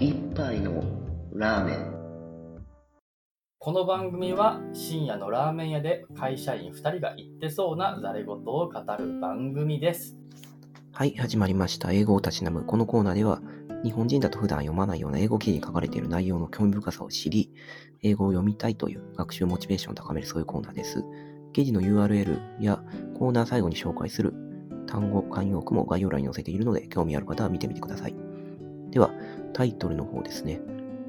一杯のラーメンこの番組は深夜のラーメン屋で会社員2人が言ってそうなざれ言を語る番組です。はい、始まりました。英語をたしなむ。このコーナーでは、日本人だと普段読まないような英語記事に書かれている内容の興味深さを知り、英語を読みたいという学習モチベーションを高めるそういうコーナーです。記事の URL やコーナー最後に紹介する単語、慣用句も概要欄に載せているので、興味ある方は見てみてください。では、タイトルの方ですね。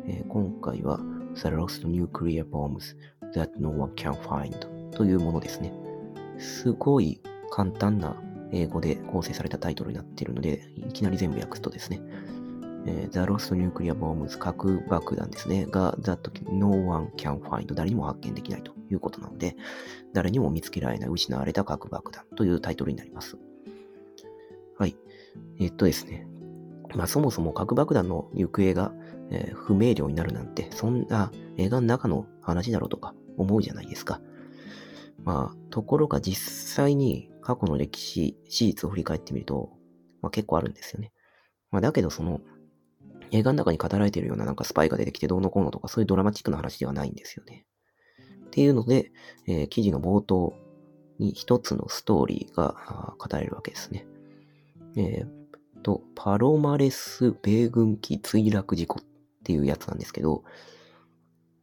えー今回は、The Lost Nuclear Bombs That No One Can Find というものですね。すごい簡単な英語で構成されたタイトルになっているので、いきなり全部訳すとですね、えー The Lost Nuclear Bombs 核爆弾ですね、が That No One Can Find 誰にも発見できないということなので、誰にも見つけられない失われた核爆弾というタイトルになります。はい。えっとですね、まあそもそも核爆弾の行方が、えー不明瞭になるなんて、そんな映画の中の話だろうとか思うじゃないですか。まあ、ところが実際に過去の歴史、史実を振り返ってみると、まあ結構あるんですよね。まあだけどその、映画の中に語られているようななんかスパイが出てきてどうのこうのとかそういうドラマチックな話ではないんですよね。っていうので、えー記事の冒頭に一つのストーリーが語れるわけですね。えーと、パロマレス米軍機墜落事故っていうやつなんですけど、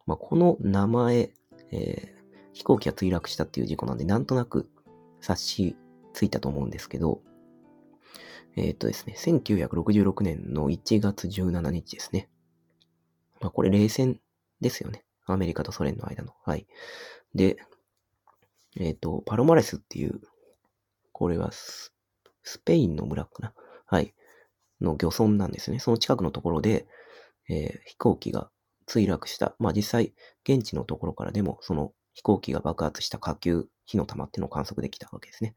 まあ、この名前、えー飛行機が墜落したっていう事故なんで、なんとなく察しついたと思うんですけど、えーっとですね、1966年の1月17日ですね。まあ、これ冷戦ですよね。アメリカとソ連の間の。はい。で、えーっと、パロマレスっていう、これはススペインの村かな。はい。の漁村なんですね。その近くのところで、えー飛行機が墜落した。まあ実際、現地のところからでも、その飛行機が爆発した火球、火の玉っていうのを観測できたわけですね。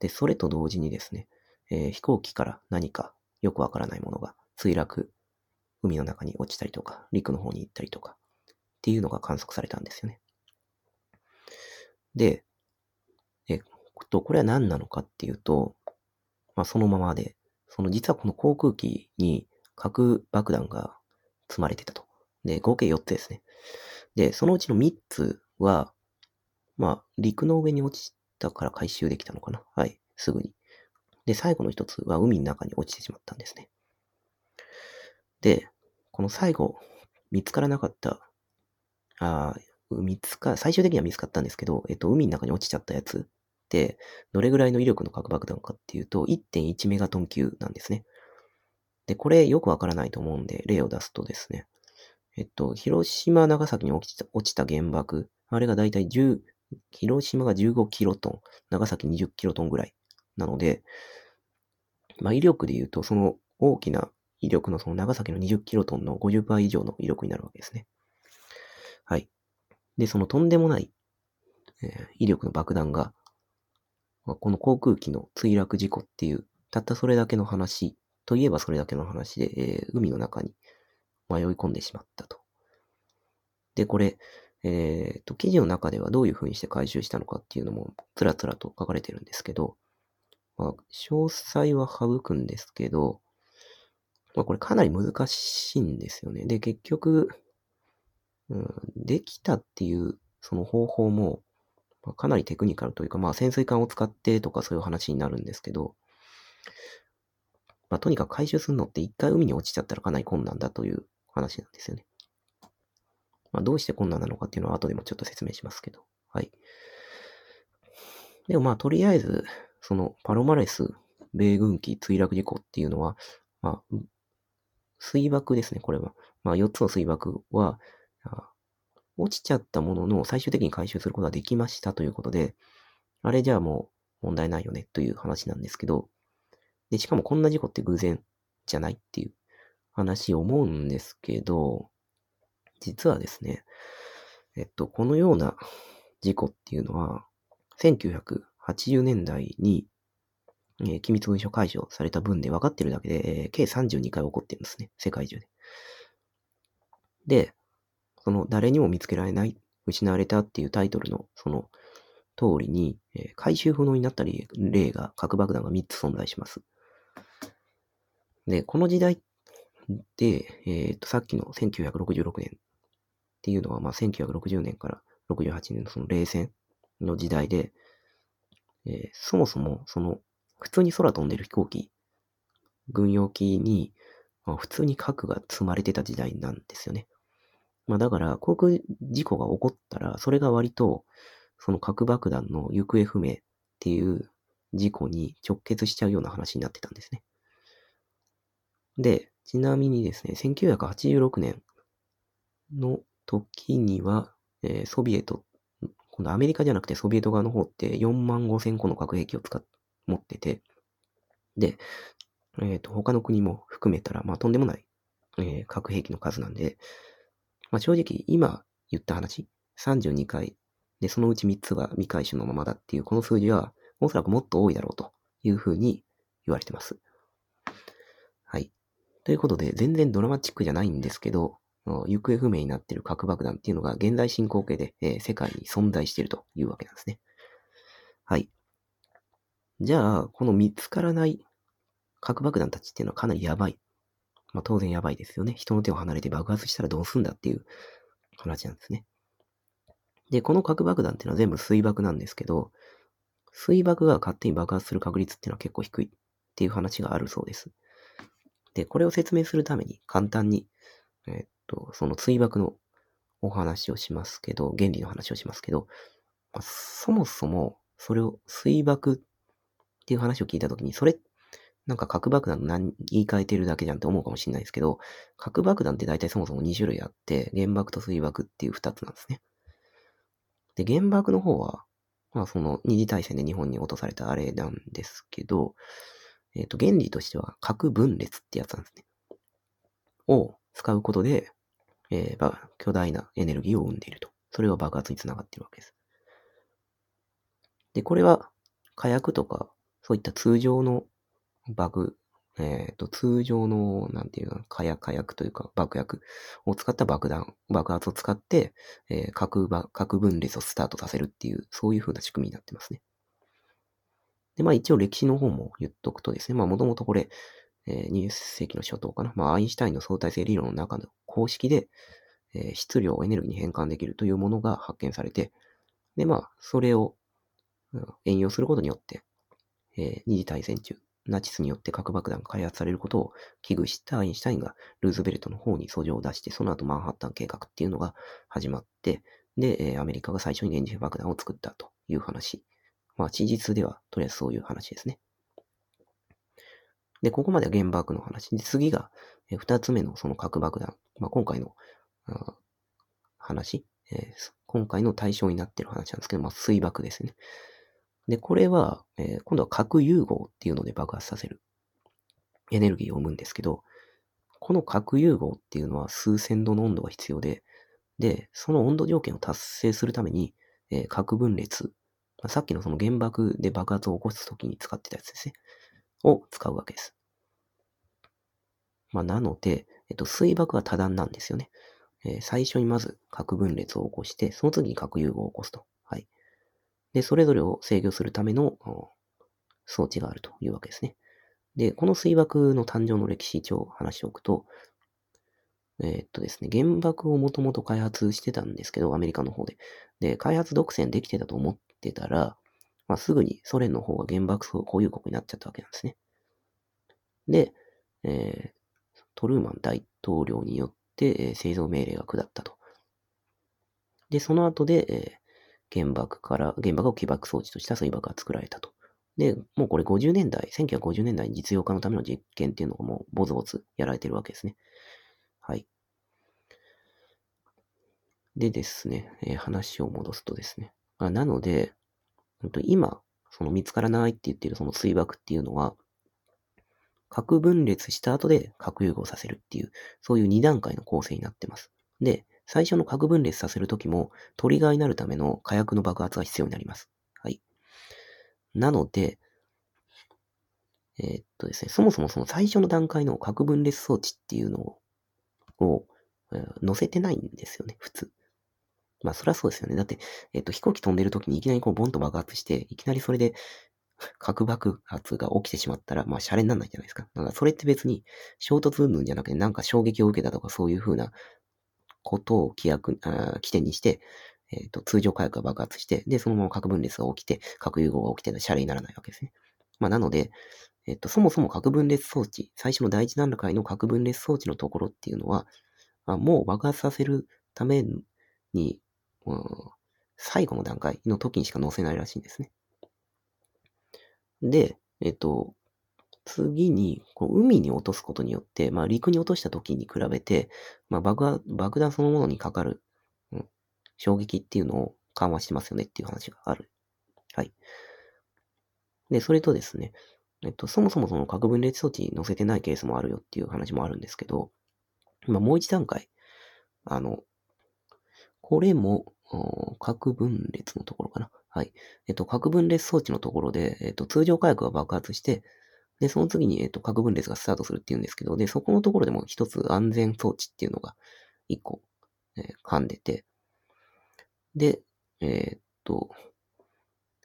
で、それと同時にですね、えー飛行機から何かよくわからないものが墜落、海の中に落ちたりとか、陸の方に行ったりとか、っていうのが観測されたんですよね。で、えっと、これは何なのかっていうと、まあそのままで、その実はこの航空機に核爆弾が積まれてたと。で、合計4つですね。で、そのうちの3つは、まあ、陸の上に落ちたから回収できたのかな？はい、すぐに。で、最後の1つは海の中に落ちてしまったんですね。で、この最後、見つからなかった、あー見つか、最終的には見つかったんですけど、えっと、海の中に落ちちゃったやつ、どれぐらいの威力の核爆弾かっていうと、1.1メガトン級なんですね。で、これよくわからないと思うんで、例を出すとですね、えっと、広島、長崎に落ちた落ちた原爆、あれがだいたい10、広島が15キロトン、長崎20キロトンぐらいなので、まあ威力で言うと、その大きな威力のその長崎の20キロトンの50倍以上の威力になるわけですね。はい。で、そのとんでもない、えー威力の爆弾が、この航空機の墜落事故っていう、たったそれだけの話といえばそれだけの話で、えー海の中に迷い込んでしまったと。で、これ、えっ、と、記事の中ではどういう風にして回収したのかっていうのも、つらつらと書かれてるんですけど、まあ、詳細は省くんですけど、まあ、これかなり難しいんですよね。で、結局、うん、できたっていう、その方法も、まあかなりテクニカルというか、まあ、潜水艦を使ってとかそういう話になるんですけど、まあ、とにかく回収するのって一回海に落ちちゃったらかなり困難だという話なんですよね。まあ、どうして困難なのかっていうのは後でもちょっと説明しますけど。はい。でもまあ、とりあえず、そのパロマレス米軍機墜落事故っていうのは、まあ、水爆ですね、これは。まあ、4つの水爆は、落ちちゃったものの最終的に回収することができましたということで、あれじゃあもう問題ないよねという話なんですけど、で、しかもこんな事故って偶然じゃないっていう話思うんですけど、実はですね、えっと、このような事故っていうのは、1980年代に、えー機密文書解除された分で分かってるだけで、えー計32回起こってるんですね。世界中で。で、その誰にも見つけられない、失われたっていうタイトルのその通りに、えー回収不能になったり例が、核爆弾が3つ存在します。で、この時代で、えっ、と、さっきの1966年っていうのは、まあ、1960年から68年のその冷戦の時代で、えーそもそも、その、普通に空飛んでる飛行機、軍用機に、まあ、普通に核が積まれてた時代なんですよね。まあだから、航空事故が起こったら、それが割と、その核爆弾の行方不明っていう事故に直結しちゃうような話になってたんですね。で、ちなみにですね、1986年の時には、えーソビエト、今度アメリカじゃなくてソビエト側の方って4万5千個の核兵器を使っ、持ってて、で、えっ、と、他の国も含めたら、まあとんでもない、えー核兵器の数なんで、まあ正直今言った話、32回で、そのうち3つが未回収のままだっていうこの数字は、おそらくもっと多いだろうというふうに言われてます。はい。ということで、全然ドラマチックじゃないんですけど、行方不明になっている核爆弾っていうのが現在進行形で、えー世界に存在しているというわけなんですね。はい。じゃあ、この見つからない核爆弾たちっていうのはかなりやばい。まあ当然やばいですよね。人の手を離れて爆発したらどうすんだっていう話なんですね。で、この核爆弾っていうのは全部水爆なんですけど、水爆が勝手に爆発する確率っていうのは結構低いっていう話があるそうです。で、これを説明するために簡単に、えっと、その水爆のお話をしますけど、原理の話をしますけど、まあそもそもそれを水爆っていう話を聞いたときに、それ、なんか核爆弾何言い換えてるだけじゃんって思うかもしれないですけど、核爆弾って大体そもそも2種類あって、原爆と水爆っていう2つなんですね。で、原爆の方は、まあその二次大戦で日本に落とされたあれなんですけど、えっ、と、原理としては核分裂ってやつなんですね。を使うことで、えー巨大なエネルギーを生んでいると。それが爆発につながっているわけです。で、これは火薬とか、そういった通常の爆、えっ、と、通常の、なんていうの、火薬、火薬というか爆薬を使った爆弾、爆発を使って、えー核、核分裂をスタートさせるっていう、そういう風な仕組みになってますね。で、まあ一応歴史の方も言っとくとですね、まあもともとこれ、えー20世紀の初頭かな。まあアインシュタインの相対性理論の中の公式で、えー質量をエネルギーに変換できるというものが発見されて、で、まあそれをうん援用することによって、えー二次大戦中、ナチスによって核爆弾が開発されることを危惧したアインシュタインがルーズベルトの方に訴状を出して、その後マンハッタン計画っていうのが始まって、で、アメリカが最初に原子爆弾を作ったという話。まあ、事実では、とりあえずそういう話ですね。で、ここまでは原爆の話。で、次が、えー二つ目のその核爆弾。まあ、今回の、話、えー今回の対象になっている話なんですけど、まあ、水爆ですね。で、これは、えー今度は核融合っていうので爆発させるエネルギーを生むんですけど、この核融合っていうのは数千度の温度が必要で、で、その温度条件を達成するために、えー核分裂、まさっきのその原爆で爆発を起こすときに使ってたやつですね。を使うわけです。まあ、なので、えっと、水爆は多段なんですよね。えー最初にまず核分裂を起こして、その次に核融合を起こすと。で、それぞれを制御するための装置があるというわけですね。で、この水爆の誕生の歴史一応話しておくと、えーっとですね、原爆をもともと開発してたんですけど、アメリカの方で。で、開発独占できてたと思ってたら、まあ、すぐにソ連の方が原爆保有国になっちゃったわけなんですね。で、えートルーマン大統領によって、えー製造命令が下ったと。で、その後で、えー原爆から、原爆を起爆装置とした水爆が作られたと。で、もうこれ50年代、1950年代に実用化のための実験っていうのがもうボツボツやられてるわけですね。はい。でですね、えー話を戻すとですね。あなので、今、その見つからないって言ってるその水爆っていうのは、核分裂した後で核融合させるっていう、そういう2段階の構成になってます。で、最初の核分裂させるときも、トリガーになるための火薬の爆発が必要になります。はい。なので、えーっとですね、そもそもその最初の段階の核分裂装置っていうのを、をえー載せてないんですよね、普通。まあ、そりゃそうですよね。だって、えっと、飛行機飛んでる時にいきなりこう、ボンと爆発して、いきなりそれで、核爆発が起きてしまったら、まあ、シャレにならないじゃないですか。だから、それって別に、衝突云々じゃなくて、なんか衝撃を受けたとか、そういうふうなことを規約、あ起点にして、えっ、ー、と、通常火薬が爆発して、で、そのまま核分裂が起きて、核融合が起きて、シャレにならないわけですね。まあ、なので、えっ、ー、と、そもそも核分裂装置、最初の第一段階の核分裂装置のところっていうのは、あもう爆発させるために、うん、最後の段階の時にしか載せないらしいんですね。で、えっ、ー、と、次に、こう海に落とすことによって、まあ、陸に落とした時に比べて、まあ、爆爆弾そのものにかかる、うん、衝撃っていうのを緩和してますよねっていう話がある。はい。で、それとですね、えっと、そもそもその核分裂装置に載せてないケースもあるよっていう話もあるんですけど、まあ、もう一段階、あの、これも、核分裂のところかな。はい。えっと、核分裂装置のところで、えっと、通常火薬が爆発して、で、その次に、えっと、核分裂がスタートするっていうんですけど、で、そこのところでも一つ安全装置っていうのが一個、えー、噛んでて、で、えー、っと、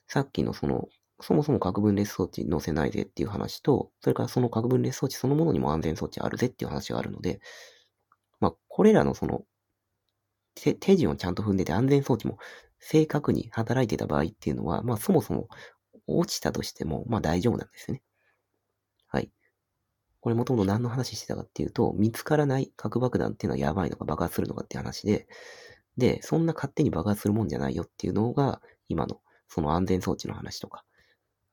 さっきのその、そもそも核分裂装置載せないぜっていう話と、それからその核分裂装置そのものにも安全装置あるぜっていう話があるので、まあ、これらのその、手順をちゃんと踏んでて安全装置も正確に働いてた場合っていうのは、まあそもそも落ちたとしても、まあ大丈夫なんですね。これもともと何の話してたかっていうと、見つからない核爆弾っていうのはやばいのか爆発するのかって話で、で、そんな勝手に爆発するもんじゃないよっていうのが、今のその安全装置の話とか、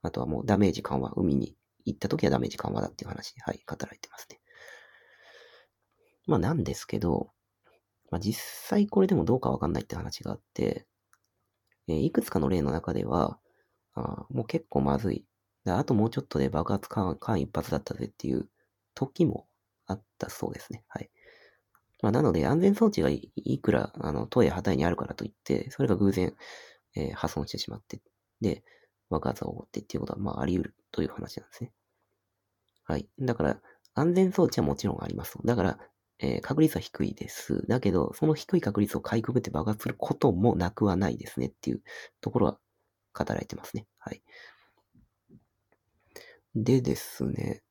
あとはもうダメージ緩和、海に行った時はダメージ緩和だっていう話で、はい、語られてますね。まあなんですけど、まあ実際これでもどうかわかんないって話があって、えー、いくつかの例の中では、あもう結構まずい。あともうちょっとで爆発間一発だったぜっていう時もあったそうですね。はい。まあ、なので、安全装置がいくら、あの、トイレ旗にあるからといって、それが偶然、えー、破損してしまって、で、爆発が起こってっていうことは、まあ、あり得るという話なんですね。はい。だから、安全装置はもちろんあります。だから、えー、確率は低いです。だけど、その低い確率をかいくぐって爆発することもなくはないですねっていうところは語られてますね。はい。でですね、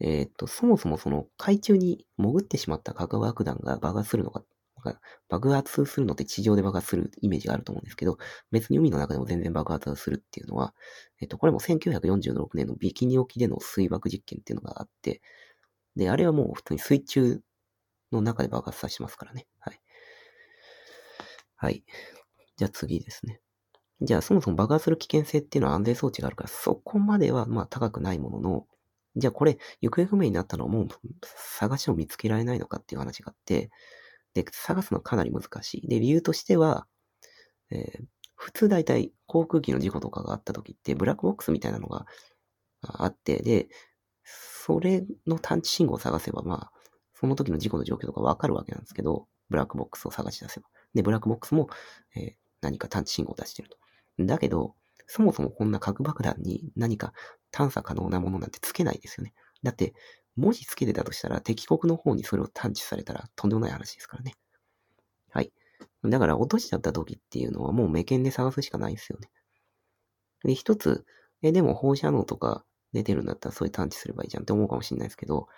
えっ、ー、と、そもそもその海中に潜ってしまった核爆弾が爆発するのか、爆発するのって地上で爆発するイメージがあると思うんですけど、別に海の中でも全然爆発するっていうのは、えっ、ー、と、これも1946年のビキニ沖での水爆実験っていうのがあって、で、あれはもう普通に水中の中で爆発させますからね。はい。はい。じゃあ次ですね。じゃあそもそも爆発する危険性っていうのは安全装置があるから、そこまではまあ高くないものの、じゃあこれ、行方不明になったのはもう探しても見つけられないのかっていう話があって、で、探すのはかなり難しい。で、理由としては、えー、普通大体航空機の事故とかがあった時ってブラックボックスみたいなのがあって、で、それの探知信号を探せば、まあ、その時の事故の状況とかわかるわけなんですけど、ブラックボックスを探し出せば。で、ブラックボックスも、えー、何か探知信号を出してると。だけど、そもそもこんな核爆弾に何か探査可能なものなんてつけないですよね。だって、もしつけてたとしたら敵国の方にそれを探知されたらとんでもない話ですからね。はい。だから落としちゃった時っていうのはもう目見で探すしかないですよね。で、一つ、え、でも放射能とか出てるんだったらそれ探知すればいいじゃんって思うかもしれないですけど、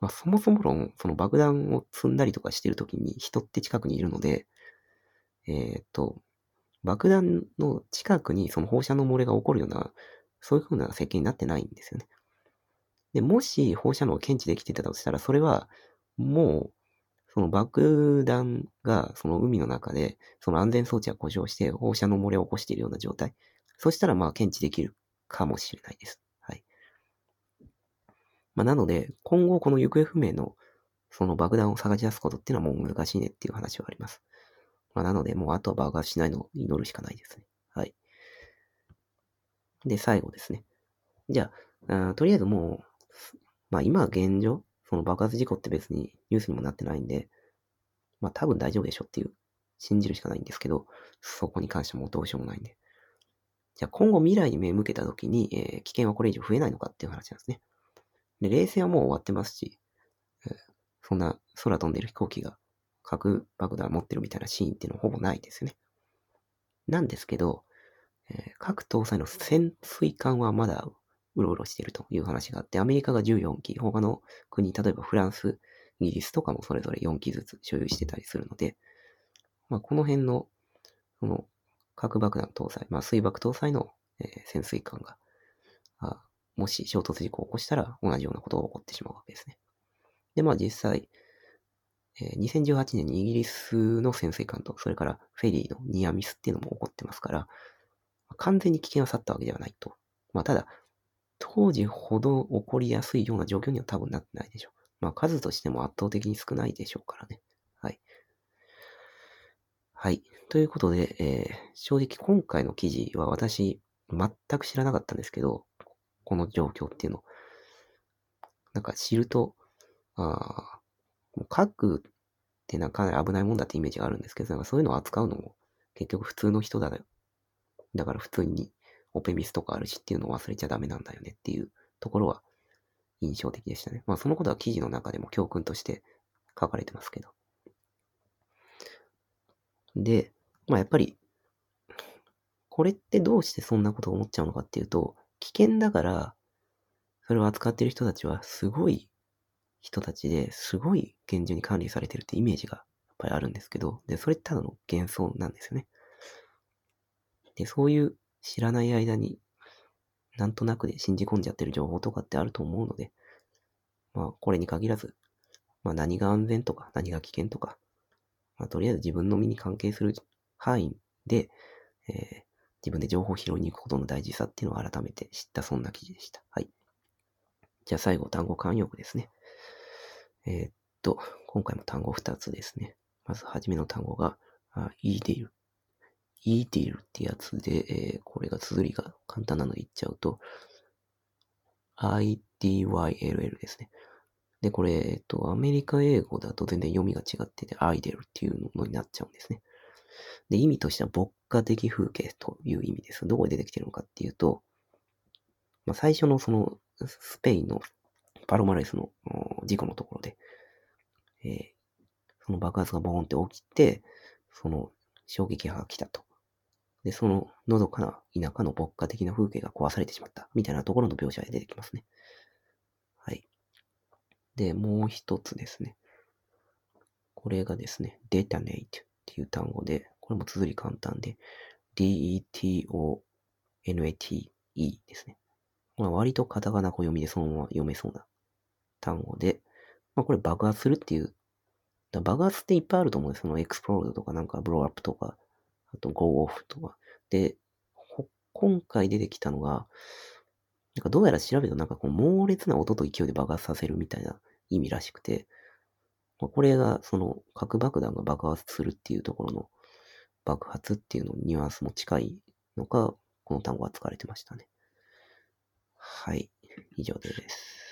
まあ、そもそも論、その爆弾を積んだりとかしてるときに人って近くにいるので、えっ、と、爆弾の近くにその放射能漏れが起こるような、そういう風な設計になってないんですよね。で、もし放射能を検知できてたとしたら、それはもう、その爆弾がその海の中で、その安全装置が故障して放射能漏れを起こしているような状態。そしたらまあ検知できるかもしれないです。はい。まあなので、今後この行方不明のその爆弾を探し出すことっていうのはもう難しいねっていう話はあります。まあ、なので、もうあとは爆発しないのを祈るしかないですね。はい。で、最後ですね。じゃあ、あとりあえずもう、まあ今現状、その爆発事故って別にニュースにもなってないんで、まあ多分大丈夫でしょっていう、信じるしかないんですけど、そこに関してもどうしようもないんで。じゃあ今後未来に目向けた時に、えー、危険はこれ以上増えないのかっていう話なんですね。で、冷戦はもう終わってますし、えー、そんな空飛んでる飛行機が核爆弾持ってるみたいなシーンっていうのはほぼないですよね。なんですけど、えー各搭載の潜水艦はまだうろうろしているという話があって、アメリカが14機、他の国、例えばフランス、イギリスとかもそれぞれ4機ずつ所有してたりするので、まあ、この辺の、その、核爆弾搭載、まあ、水爆搭載の、えー潜水艦が、あもし衝突事故を起こしたら同じようなことが起こってしまうわけですね。で、まあ実際、え2018年にイギリスの潜水艦と、それからフェリーのニアミスっていうのも起こってますから、完全に危険は去ったわけではないと。まあただ、当時ほど起こりやすいような状況には多分なってないでしょう。まあ数としても圧倒的に少ないでしょうからね。はい。はい。ということで、えー正直今回の記事は私全く知らなかったんですけど、この状況っていうの。なんか知ると、あーもう核ってなんかかなり危ないもんだってイメージがあるんですけど、なんかそういうのを扱うのも結局普通の人だよ。だから普通にオペミスとかあるしっていうのを忘れちゃダメなんだよねっていうところは印象的でしたね。まあそのことは記事の中でも教訓として書かれてますけど。で、まあやっぱり、これってどうしてそんなことを思っちゃうのかっていうと、危険だから、それを扱ってる人たちはすごい人たちですごい厳重に管理されてるってイメージがやっぱりあるんですけど、で、それってただの幻想なんですよね。で、そういう知らない間に、なんとなくで信じ込んじゃってる情報とかってあると思うので、まあ、これに限らず、まあ、何が安全とか、何が危険とか、まあ、とりあえず自分の身に関係する範囲で、えー自分で情報を拾いに行くことの大事さっていうのを改めて知ったそんな記事でした。はい。じゃあ最後、単語慣用句ですね。えーっと、今回も単語2つですね。まず、はじめの単語が、あ e-deal。e-deal ってやつで、えーこれが綴りが簡単なので言っちゃうと、i-d-y-l-l ですね。で、これ、えっと、アメリカ英語だと全然読みが違ってて、アイデルっていうのになっちゃうんですね。で、意味としては牧歌的風景という意味です。どこで出てきてるのかっていうと、まあ、最初のその、スペインのパロマレスの事故のところで、えーその爆発がボーンって起きて、その衝撃波が来たと。で、そののどかな田舎の牧歌的な風景が壊されてしまった。みたいなところの描写で出てきますね。はい。で、もう一つですね。これがですね、detonate っていう単語で、これも綴り簡単で、d-e-t-o-n-a-t-e ですね。まあ、割とカタカナ語読みでそのまま読めそうな単語で、まあ、これ爆発するっていう、だ爆発っていっぱいあると思うんです。そのエクスプロードとかなんかブローアップとか、あとゴーオフとか。で、ほ今回出てきたのが、なんかどうやら調べるとなんかこう猛烈な音と勢いで爆発させるみたいな意味らしくて、まあこれがその核爆弾が爆発するっていうところの爆発っていうのニュアンスも近いのか、この単語は使われてましたね。はい。以上です。